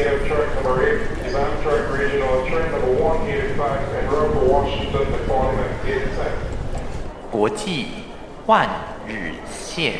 indicator of track number 8 is Amtrak Regional train number 185 and route for Washington deployment is set. 国际换日线。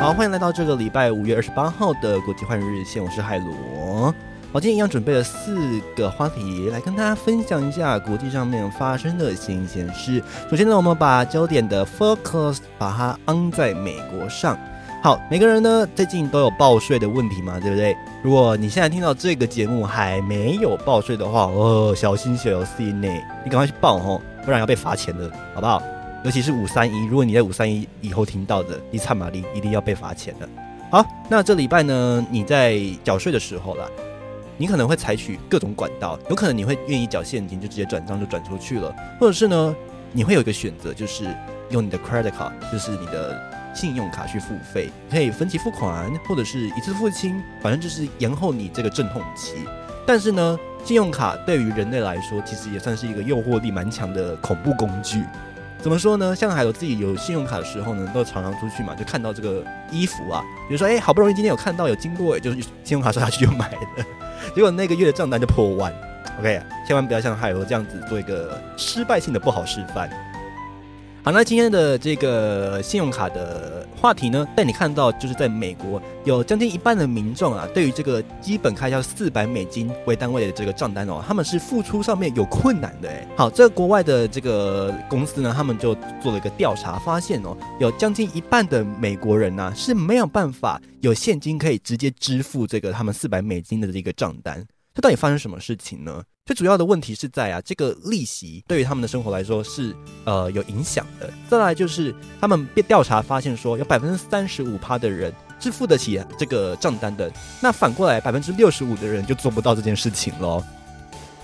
好，欢迎来到这个礼拜五月二十八号的国际换日线，我是海螺。我，今天一样准备了四个话题来跟大家分享一下国际上面发生的新鲜事。首先呢，我们把焦点的 focus 把它安在美国上。好，每个人呢最近都有报税的问题嘛，对不对？如果你现在听到这个节目还没有报税的话，哦，小心小心呢，你赶快去报哦，不然要被罚钱的，好不好？尤其是五三一，如果你在五三一以后听到的，你惨玛丽一定要被罚钱的。好，那这礼拜呢，你在缴税的时候啦，你可能会采取各种管道，有可能你会愿意缴现金，就直接转账就转出去了，或者是呢，你会有一个选择，就是用你的 credit card，就是你的信用卡去付费，可以分期付款，或者是一次付清，反正就是延后你这个阵痛期。但是呢，信用卡对于人类来说，其实也算是一个诱惑力蛮强的恐怖工具。怎么说呢？像海螺自己有信用卡的时候呢，都常常出去嘛，就看到这个衣服啊，比如说，哎，好不容易今天有看到有经过，就是信用卡刷下去就买的，结果那个月的账单就破万。OK，千万不要像海螺这样子做一个失败性的不好示范。好，那今天的这个信用卡的话题呢，带你看到就是在美国有将近一半的民众啊，对于这个基本开销四百美金为单位的这个账单哦，他们是付出上面有困难的哎。好，这个国外的这个公司呢，他们就做了一个调查，发现哦，有将近一半的美国人呢是没有办法有现金可以直接支付这个他们四百美金的这个账单。这到底发生什么事情呢？最主要的问题是在啊，这个利息对于他们的生活来说是呃有影响的。再来就是他们被调查发现说，有百分之三十五趴的人是付得起这个账单的，那反过来百分之六十五的人就做不到这件事情喽。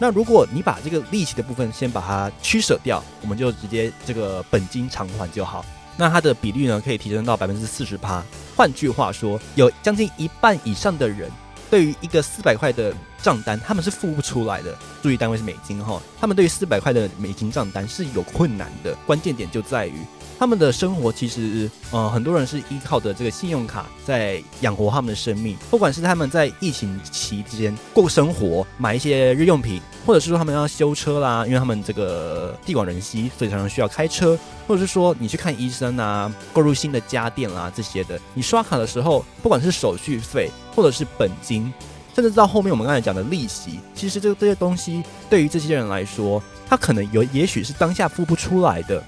那如果你把这个利息的部分先把它驱舍掉，我们就直接这个本金偿还就好。那它的比率呢可以提升到百分之四十趴。换句话说，有将近一半以上的人。对于一个四百块的账单，他们是付不出来的。注意单位是美金哈，他们对于四百块的美金账单是有困难的。关键点就在于。他们的生活其实，呃，很多人是依靠着这个信用卡在养活他们的生命。不管是他们在疫情期间过生活，买一些日用品，或者是说他们要修车啦，因为他们这个地广人稀，所以常常需要开车，或者是说你去看医生啊，购入新的家电啦这些的，你刷卡的时候，不管是手续费或者是本金，甚至到后面我们刚才讲的利息，其实这这些东西对于这些人来说，他可能有也许是当下付不出来的。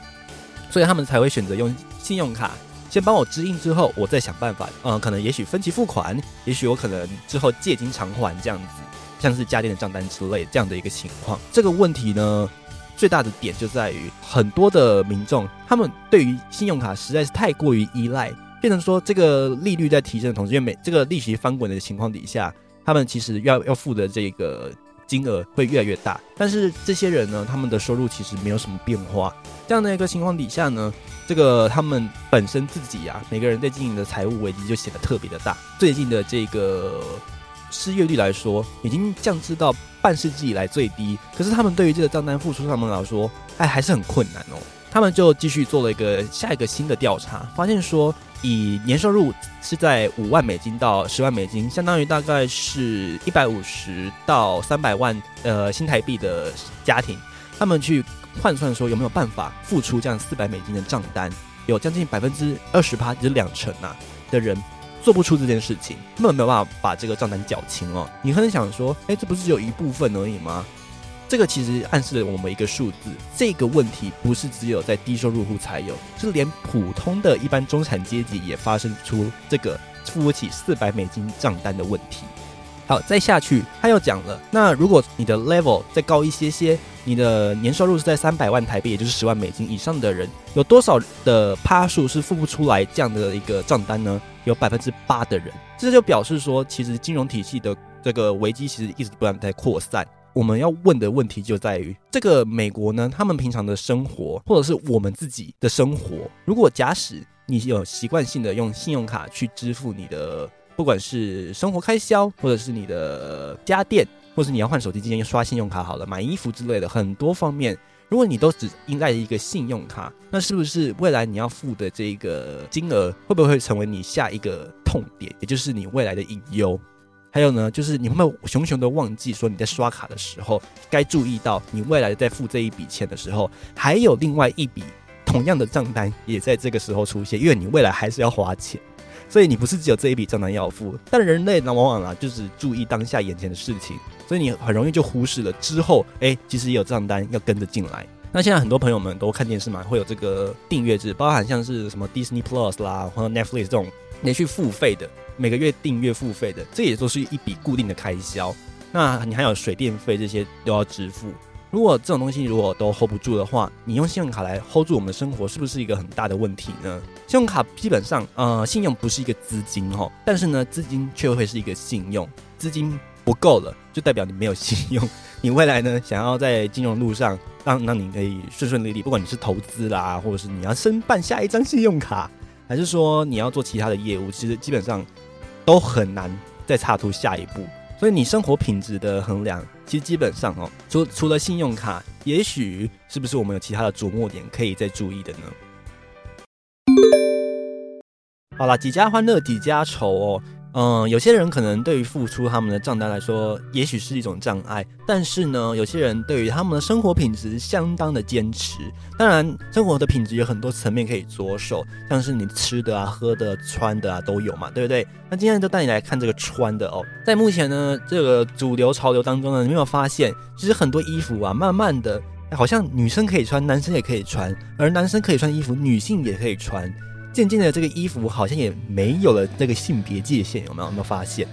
所以他们才会选择用信用卡先帮我支应，之后我再想办法，嗯，可能也许分期付款，也许我可能之后借金偿还这样子，像是家电的账单之类这样的一个情况。这个问题呢，最大的点就在于很多的民众，他们对于信用卡实在是太过于依赖，变成说这个利率在提升的同时，因为每这个利息翻滚的情况底下，他们其实要要付的这个金额会越来越大。但是这些人呢，他们的收入其实没有什么变化。这样的一个情况底下呢，这个他们本身自己啊，每个人在经营的财务危机就显得特别的大。最近的这个失业率来说，已经降至到半世纪以来最低。可是他们对于这个账单付出，他们来说，哎，还是很困难哦。他们就继续做了一个下一个新的调查，发现说，以年收入是在五万美金到十万美金，相当于大概是一百五十到三百万呃新台币的家庭，他们去。换算说有没有办法付出这样四百美金的账单？有将近百分之二十八，就是两成啊的人做不出这件事情，根本没有办法把这个账单缴清哦。你可能想说，哎，这不是只有一部分而已吗？这个其实暗示了我们一个数字，这个问题不是只有在低收入户才有，是连普通的一般中产阶级也发生出这个付不起四百美金账单的问题。好，再下去，他又讲了，那如果你的 level 再高一些些。你的年收入是在三百万台币，也就是十万美金以上的人，有多少的趴数是付不出来这样的一个账单呢？有百分之八的人，这就表示说，其实金融体系的这个危机其实一直不断在扩散。我们要问的问题就在于，这个美国呢，他们平常的生活，或者是我们自己的生活，如果假使你有习惯性的用信用卡去支付你的，不管是生活开销，或者是你的家电。或是你要换手机，今天刷信用卡好了，买衣服之类的，很多方面，如果你都只依赖一个信用卡，那是不是未来你要付的这个金额会不会成为你下一个痛点，也就是你未来的隐忧？还有呢，就是你会不会熊熊的忘记说你在刷卡的时候该注意到你未来在付这一笔钱的时候，还有另外一笔同样的账单也在这个时候出现，因为你未来还是要花钱，所以你不是只有这一笔账单要付。但人类呢，往往啊就是注意当下眼前的事情，所以你很容易就忽视了之后，哎，其实也有账单要跟着进来。那现在很多朋友们都看电视嘛，会有这个订阅制，包含像是什么 Disney Plus 啦，或者 Netflix 这种连续付费的。每个月订阅付费的，这也都是一笔固定的开销。那你还有水电费这些都要支付。如果这种东西如果都 hold 不住的话，你用信用卡来 hold 住我们的生活，是不是一个很大的问题呢？信用卡基本上，呃，信用不是一个资金哈，但是呢，资金却会是一个信用。资金不够了，就代表你没有信用。你未来呢，想要在金融路上让让你可以顺顺利利，不管你是投资啦，或者是你要申办下一张信用卡，还是说你要做其他的业务，其实基本上。都很难再踏出下一步，所以你生活品质的衡量，其实基本上哦，除除了信用卡，也许是不是我们有其他的琢磨点可以再注意的呢？好了，几家欢乐几家愁哦。嗯，有些人可能对于付出他们的账单来说，也许是一种障碍。但是呢，有些人对于他们的生活品质相当的坚持。当然，生活的品质有很多层面可以着手，像是你吃的啊、喝的、穿的啊都有嘛，对不对？那今天就带你来看这个穿的哦。在目前呢这个主流潮流当中呢，你有没有发现，其实很多衣服啊，慢慢的好像女生可以穿，男生也可以穿，而男生可以穿衣服，女性也可以穿。渐渐的，这个衣服好像也没有了那个性别界限，有没有？有没有发现？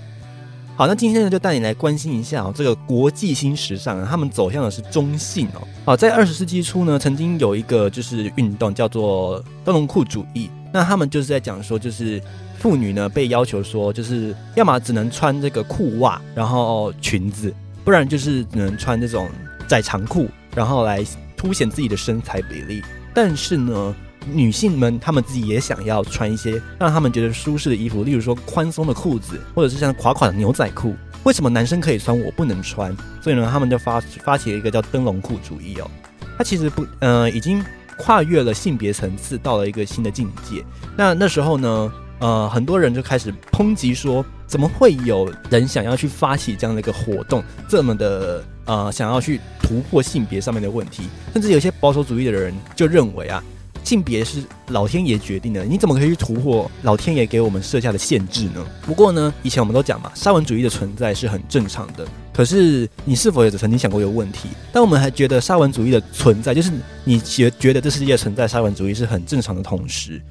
好，那今天呢，就带你来关心一下哦，这个国际新时尚，他们走向的是中性哦。好，在二十世纪初呢，曾经有一个就是运动叫做灯笼裤主义，那他们就是在讲说，就是妇女呢被要求说，就是要么只能穿这个裤袜，然后裙子，不然就是只能穿这种窄长裤，然后来凸显自己的身材比例。但是呢，女性们，她们自己也想要穿一些让她们觉得舒适的衣服，例如说宽松的裤子，或者是像垮垮的牛仔裤。为什么男生可以穿，我不能穿？所以呢，他们就发发起了一个叫灯笼裤主义哦。它其实不，呃，已经跨越了性别层次，到了一个新的境界。那那时候呢，呃，很多人就开始抨击说，怎么会有人想要去发起这样的一个活动，这么的呃，想要去突破性别上面的问题？甚至有些保守主义的人就认为啊。性别是老天爷决定的，你怎么可以去突破老天爷给我们设下的限制呢？不过呢，以前我们都讲嘛，沙文主义的存在是很正常的。可是你是否也曾经想过一个问题？当我们还觉得沙文主义的存在，就是你觉觉得这世界存在沙文主义是很正常的同时，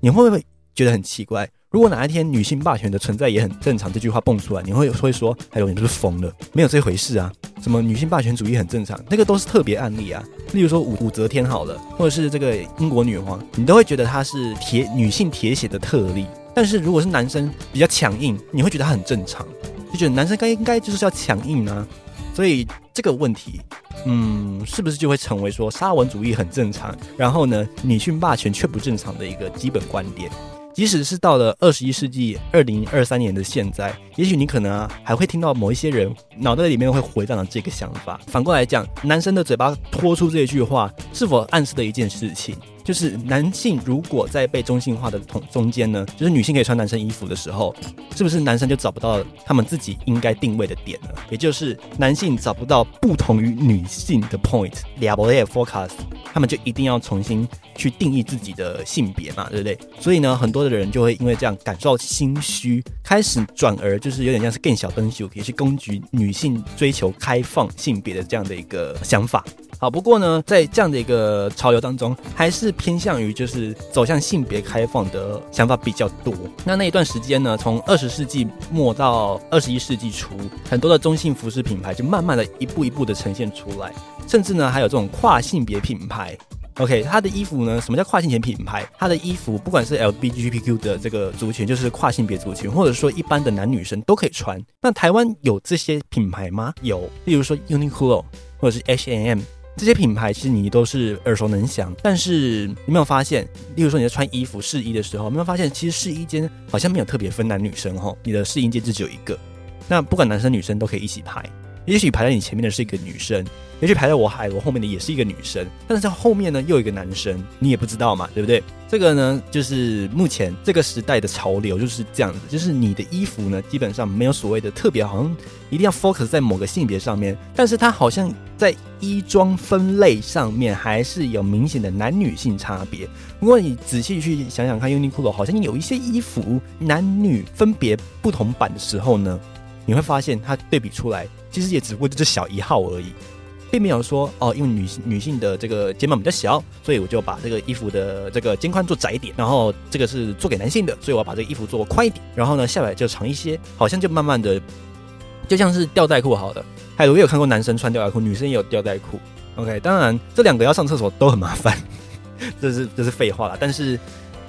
你会不会觉得很奇怪？如果哪一天女性霸权的存在也很正常，这句话蹦出来，你会会说，还有你是不是疯了？没有这回事啊！什么女性霸权主义很正常，那个都是特别案例啊。例如说武武则天好了，或者是这个英国女皇，你都会觉得她是铁女性铁血的特例。但是如果是男生比较强硬，你会觉得他很正常，就觉得男生该应该就是要强硬呢。所以这个问题，嗯，是不是就会成为说沙文主义很正常，然后呢女性霸权却不正常的一个基本观点？即使是到了二十一世纪二零二三年的现在，也许你可能啊还会听到某一些人脑袋里面会回荡着这个想法。反过来讲，男生的嘴巴拖出这句话，是否暗示了一件事情？就是男性如果在被中性化的同中间呢，就是女性可以穿男生衣服的时候，是不是男生就找不到他们自己应该定位的点呢？也就是男性找不到不同于女性的 point，两波的 focus，他们就一定要重新去定义自己的性别嘛，对不对？所以呢，很多的人就会因为这样感受到心虚，开始转而就是有点像是更小灯秀，也是攻击女性追求开放性别的这样的一个想法。好，不过呢，在这样的一个潮流当中，还是偏向于就是走向性别开放的想法比较多。那那一段时间呢，从二十世纪末到二十一世纪初，很多的中性服饰品牌就慢慢的一步一步的呈现出来，甚至呢，还有这种跨性别品牌。OK，它的衣服呢，什么叫跨性别品牌？它的衣服不管是 LGBTQ 的这个族群，就是跨性别族群，或者说一般的男女生都可以穿。那台湾有这些品牌吗？有，例如说 Uniqlo 或者是 H&M。这些品牌其实你都是耳熟能详，但是你没有发现，例如说你在穿衣服试衣的时候，没有发现其实试衣间好像没有特别分男女生哦，你的试衣间就只有一个，那不管男生女生都可以一起拍，也许排在你前面的是一个女生，也许排在我海螺后面的也是一个女生，但是在后面呢又一个男生，你也不知道嘛，对不对？这个呢，就是目前这个时代的潮流就是这样子，就是你的衣服呢，基本上没有所谓的特别，好像一定要 focus 在某个性别上面，但是它好像在衣装分类上面还是有明显的男女性差别。如果你仔细去想想看，Uniqlo 好像有一些衣服男女分别不同版的时候呢，你会发现它对比出来，其实也只不过就是小一号而已。并没有说哦，因为女女性的这个肩膀比较小，所以我就把这个衣服的这个肩宽做窄一点。然后这个是做给男性的，所以我要把这个衣服做宽一点。然后呢，下摆就长一些，好像就慢慢的，就像是吊带裤好的。还有我有看过男生穿吊带裤，女生也有吊带裤。OK，当然这两个要上厕所都很麻烦，这是这是废话了。但是。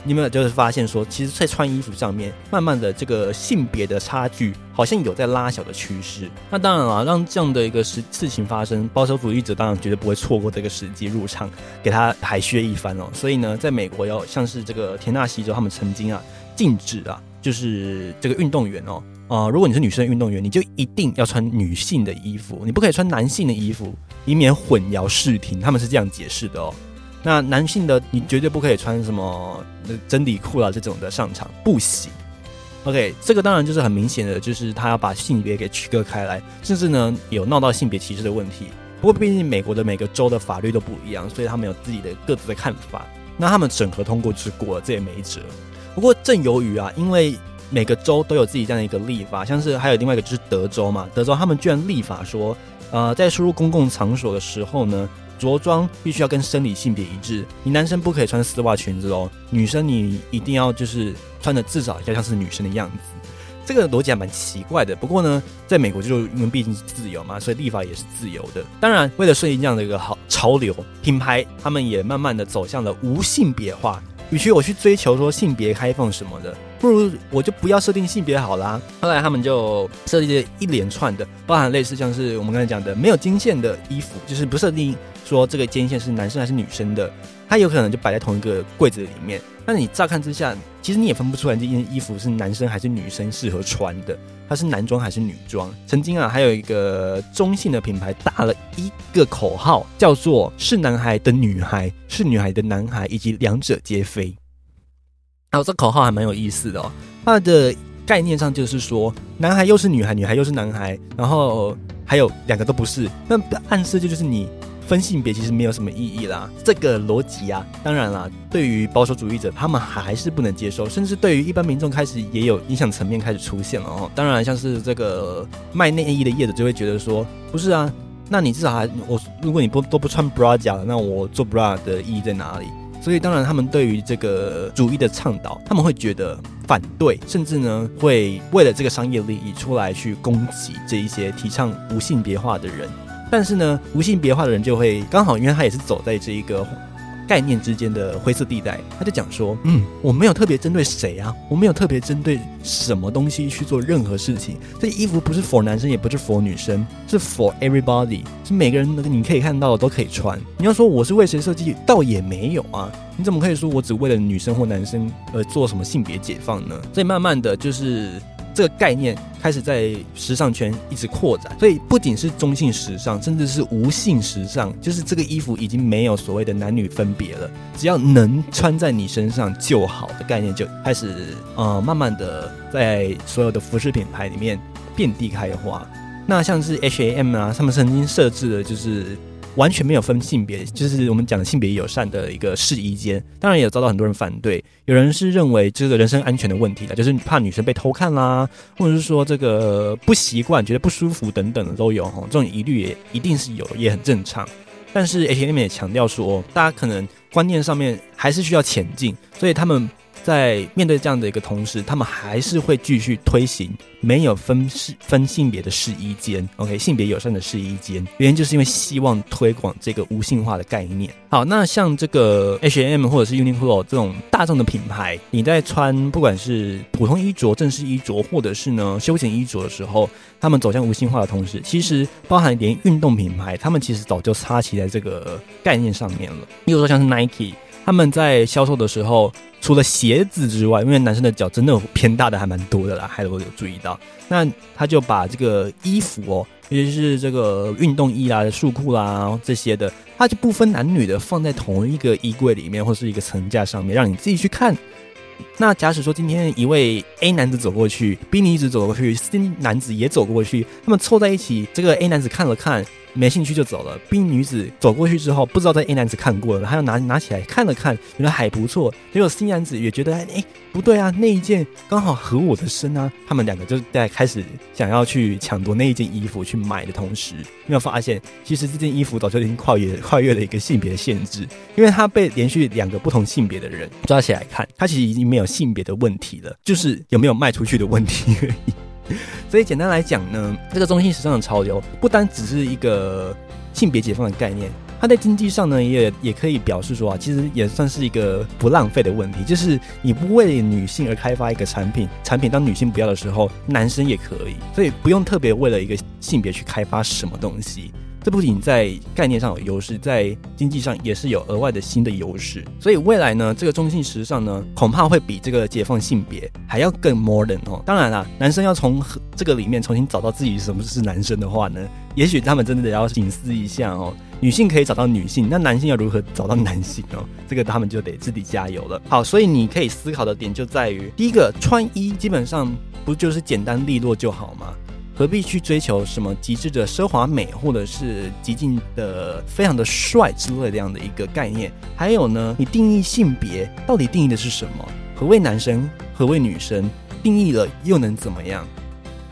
你们就是发现说，其实，在穿衣服上面，慢慢的这个性别的差距好像有在拉小的趋势。那当然了，让这样的一个事事情发生，保守主义者当然绝对不会错过这个时机入场，给他海削一番哦。所以呢，在美国要像是这个田纳西州，他们曾经啊禁止啊，就是这个运动员哦，啊，如果你是女生运动员，你就一定要穿女性的衣服，你不可以穿男性的衣服，以免混淆视听。他们是这样解释的哦。那男性的你绝对不可以穿什么真理裤啊这种的上场不行。OK，这个当然就是很明显的，就是他要把性别给区隔开来，甚至呢有闹到性别歧视的问题。不过毕竟美国的每个州的法律都不一样，所以他们有自己的各自的看法。那他们整合通过就是过了，这也没辙。不过正由于啊，因为每个州都有自己这样的一个立法，像是还有另外一个就是德州嘛，德州他们居然立法说，呃，在输入公共场所的时候呢。着装必须要跟生理性别一致，你男生不可以穿丝袜裙子哦，女生你一定要就是穿的至少要像是女生的样子。这个逻辑还蛮奇怪的，不过呢，在美国就因为毕竟是自由嘛，所以立法也是自由的。当然，为了顺应这样的一个好潮流，品牌他们也慢慢的走向了无性别化。与其我去追求说性别开放什么的，不如我就不要设定性别好啦。后来他们就设计了一连串的，包含类似像是我们刚才讲的没有金线的衣服，就是不设定。说这个肩线是男生还是女生的，它有可能就摆在同一个柜子里面。那你乍看之下，其实你也分不出来这件衣服是男生还是女生适合穿的，它是男装还是女装。曾经啊，还有一个中性的品牌打了一个口号，叫做“是男孩的女孩，是女孩的男孩，以及两者皆非”。然后，这口号还蛮有意思的哦。它的概念上就是说，男孩又是女孩，女孩又是男孩，然后还有两个都不是，那暗示就就是你。分性别其实没有什么意义啦，这个逻辑啊，当然啦，对于保守主义者，他们还是不能接受，甚至对于一般民众开始也有影响层面开始出现了哦。当然，像是这个卖内衣的业者就会觉得说，不是啊，那你至少还我，如果你不都不穿 bra 了，那我做 bra 的意义在哪里？所以，当然他们对于这个主义的倡导，他们会觉得反对，甚至呢会为了这个商业利益出来去攻击这一些提倡无性别化的人。但是呢，无性别化的人就会刚好，因为他也是走在这一个概念之间的灰色地带，他就讲说：“嗯，我没有特别针对谁啊，我没有特别针对什么东西去做任何事情。这衣服不是 for 男生，也不是 for 女生，是 for everybody，是每个人的，你可以看到的都可以穿。你要说我是为谁设计，倒也没有啊。你怎么可以说我只为了女生或男生而做什么性别解放呢？所以慢慢的就是。”这个概念开始在时尚圈一直扩展，所以不仅是中性时尚，甚至是无性时尚，就是这个衣服已经没有所谓的男女分别了，只要能穿在你身上就好的概念就开始呃慢慢的在所有的服饰品牌里面遍地开花。那像是 H A M 啊，他们曾经设置的就是。完全没有分性别，就是我们讲的性别友善的一个试衣间，当然也遭到很多人反对。有人是认为这个人身安全的问题的，就是怕女生被偷看啦，或者是说这个不习惯、觉得不舒服等等的都有哈。这种疑虑也一定是有，也很正常。但是 H&M 也强调说，大家可能观念上面还是需要前进，所以他们。在面对这样的一个同时，他们还是会继续推行没有分是分性别的试衣间，OK，性别友善的试衣间，原因就是因为希望推广这个无性化的概念。好，那像这个 H&M 或者是 Uniqlo 这种大众的品牌，你在穿不管是普通衣着、正式衣着，或者是呢休闲衣着的时候，他们走向无性化的同时，其实包含连运动品牌，他们其实早就插旗在这个概念上面了。例如说像是 Nike。他们在销售的时候，除了鞋子之外，因为男生的脚真的偏大的还蛮多的啦，还有有注意到，那他就把这个衣服哦，尤其是这个运动衣啦、束裤啦这些的，他就不分男女的放在同一个衣柜里面或是一个层架上面，让你自己去看。那假使说今天一位 A 男子走过去，B 女子走过去，C 男子也走过去，他们凑在一起，这个 A 男子看了看。没兴趣就走了。B 女子走过去之后，不知道在 A 男子看过了，他又拿拿起来看了看，觉得还不错。结果 C 男子也觉得，哎，不对啊，那一件刚好合我的身啊。他们两个就在开始想要去抢夺那一件衣服去买的同时，没有发现，其实这件衣服早就已经跨越跨越了一个性别的限制，因为它被连续两个不同性别的人抓起来看，它其实已经没有性别的问题了，就是有没有卖出去的问题而已。所以简单来讲呢，这个中性时尚的潮流不单只是一个性别解放的概念，它在经济上呢也也可以表示说啊，其实也算是一个不浪费的问题，就是你不为女性而开发一个产品，产品当女性不要的时候，男生也可以，所以不用特别为了一个性别去开发什么东西。这不仅在概念上有优势，在经济上也是有额外的新的优势。所以未来呢，这个中性时尚呢，恐怕会比这个解放性别还要更 modern 哦。当然啦，男生要从这个里面重新找到自己什么是男生的话呢，也许他们真的要警思一下哦。女性可以找到女性，那男性要如何找到男性哦？这个他们就得自己加油了。好，所以你可以思考的点就在于，第一个，穿衣基本上不就是简单利落就好吗？何必去追求什么极致的奢华美，或者是极尽的非常的帅之类这样的一个概念？还有呢，你定义性别到底定义的是什么？何谓男生？何谓女生？定义了又能怎么样？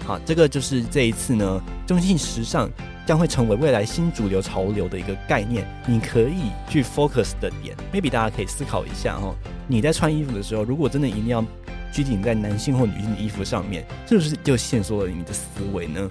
好，这个就是这一次呢，中性时尚将会成为未来新主流潮流的一个概念。你可以去 focus 的点，maybe 大家可以思考一下哈，你在穿衣服的时候，如果真的一定要。拘谨在男性或女性的衣服上面，是不是就限缩了你的思维呢？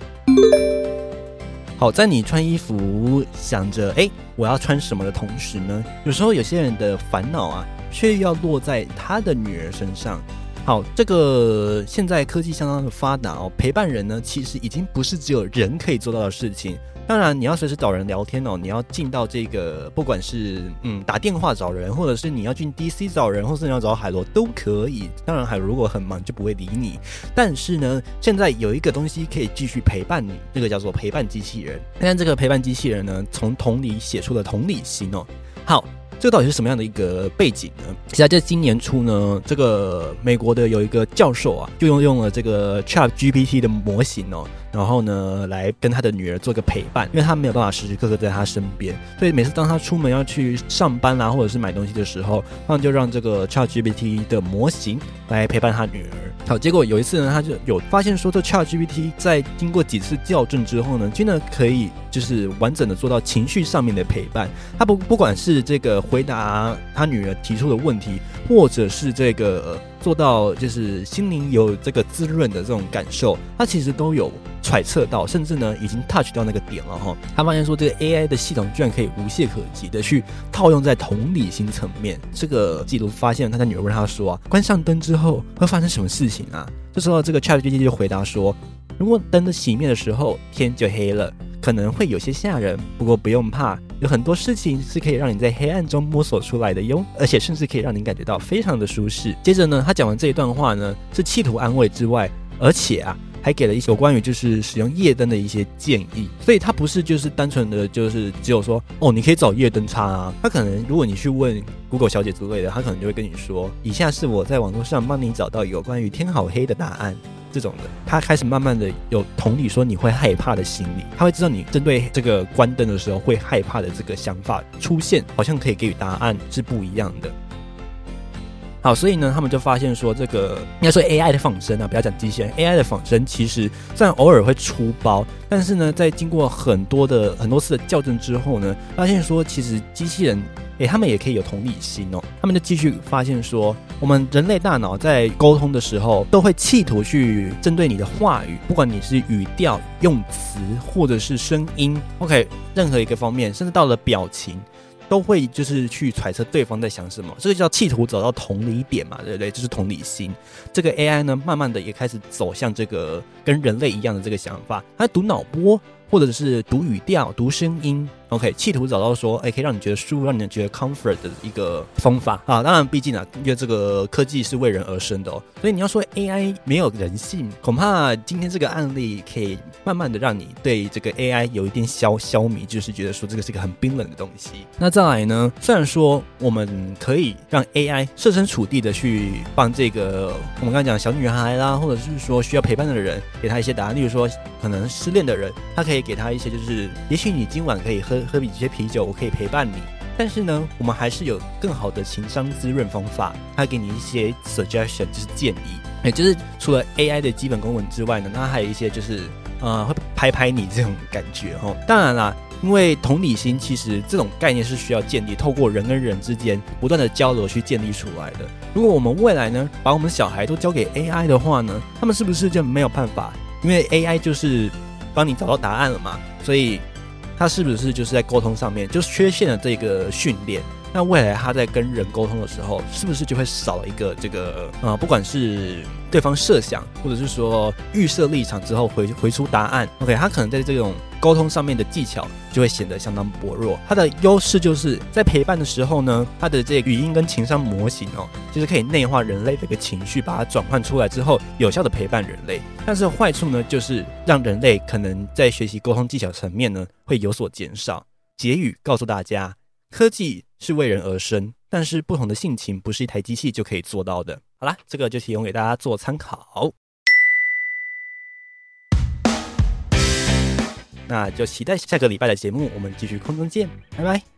好，在你穿衣服想着哎我要穿什么的同时呢，有时候有些人的烦恼啊，却要落在他的女儿身上。好，这个现在科技相当的发达哦，陪伴人呢，其实已经不是只有人可以做到的事情。当然，你要随时找人聊天哦，你要进到这个，不管是嗯打电话找人，或者是你要进 DC 找人，或是你要找海螺都可以。当然，海螺如果很忙就不会理你。但是呢，现在有一个东西可以继续陪伴你，这个叫做陪伴机器人。但这个陪伴机器人呢，从同理写出了同理心哦。好。这到底是什么样的一个背景呢？其实在今年初呢，这个美国的有一个教授啊，就用用了这个 Chat GPT 的模型哦，然后呢，来跟他的女儿做个陪伴，因为他没有办法时时刻刻在他身边，所以每次当他出门要去上班啦，或者是买东西的时候，他就让这个 Chat GPT 的模型来陪伴他女儿。好，结果有一次呢，他就有发现说，这 Chat GPT 在经过几次校正之后呢，真的可以就是完整的做到情绪上面的陪伴。他不不管是这个回答他女儿提出的问题，或者是这个做到就是心灵有这个滋润的这种感受，他其实都有揣测到，甚至呢已经 touch 到那个点了哈。他发现说，这个 AI 的系统居然可以无懈可击的去套用在同理心层面。这个记录发现，他的女儿问他说啊，关上灯之后会发生什么事情？啊，这时候这个 ChatGPT 就回答说：“如果灯的熄灭的时候，天就黑了，可能会有些吓人，不过不用怕，有很多事情是可以让你在黑暗中摸索出来的哟，而且甚至可以让你感觉到非常的舒适。”接着呢，他讲完这一段话呢，是企图安慰之外，而且啊。还给了一些关于就是使用夜灯的一些建议，所以他不是就是单纯的就是只有说哦，你可以找夜灯插啊。他可能如果你去问 Google 小姐之类的，他可能就会跟你说，以下是我在网络上帮你找到有关于天好黑的答案这种的。他开始慢慢的有同理说你会害怕的心理，他会知道你针对这个关灯的时候会害怕的这个想法出现，好像可以给予答案是不一样的。好，所以呢，他们就发现说，这个应该说 AI 的仿生啊，不要讲机器人，AI 的仿生其实虽然偶尔会出包，但是呢，在经过很多的很多次的校正之后呢，发现说其实机器人，诶，他们也可以有同理心哦。他们就继续发现说，我们人类大脑在沟通的时候，都会企图去针对你的话语，不管你是语调、用词，或者是声音，OK，任何一个方面，甚至到了表情。都会就是去揣测对方在想什么，这个叫企图找到同理点嘛，对不对？就是同理心。这个 AI 呢，慢慢的也开始走向这个跟人类一样的这个想法，它读脑波或者是读语调、读声音，OK，企图找到说，哎，可以让你觉得舒服，让你觉得 comfort 的一个方法啊。当然，毕竟啊，因为这个科技是为人而生的哦，所以你要说 AI 没有人性，恐怕今天这个案例可以慢慢的让你对这个 AI 有一点消消弭，就是觉得说这个是一个很冰冷的东西。那再来呢，虽然说我们可以让 AI 设身处地的去帮这个我们刚才讲小女孩啦，或者是说需要陪伴的人，给他一些答案，例如说可能失恋的人，他可以给他一些就是，也许你今晚可以喝。喝比这些啤酒，我可以陪伴你。但是呢，我们还是有更好的情商滋润方法。他给你一些 suggestion，就是建议。也就是除了 AI 的基本功能之外呢，那还有一些就是，呃，会拍拍你这种感觉哈。当然啦，因为同理心其实这种概念是需要建立，透过人跟人之间不断的交流去建立出来的。如果我们未来呢，把我们小孩都交给 AI 的话呢，他们是不是就没有办法？因为 AI 就是帮你找到答案了嘛，所以。他是不是就是在沟通上面就是缺陷了这个训练？那未来他在跟人沟通的时候，是不是就会少了一个这个呃，不管是对方设想，或者是说预设立场之后回回出答案？OK，他可能在这种沟通上面的技巧就会显得相当薄弱。他的优势就是在陪伴的时候呢，他的这语音跟情商模型哦，就是可以内化人类的一个情绪，把它转换出来之后，有效的陪伴人类。但是坏处呢，就是让人类可能在学习沟通技巧层面呢，会有所减少。结语告诉大家。科技是为人而生，但是不同的性情不是一台机器就可以做到的。好啦，这个就提供给大家做参考。那就期待下个礼拜的节目，我们继续空中见，拜拜。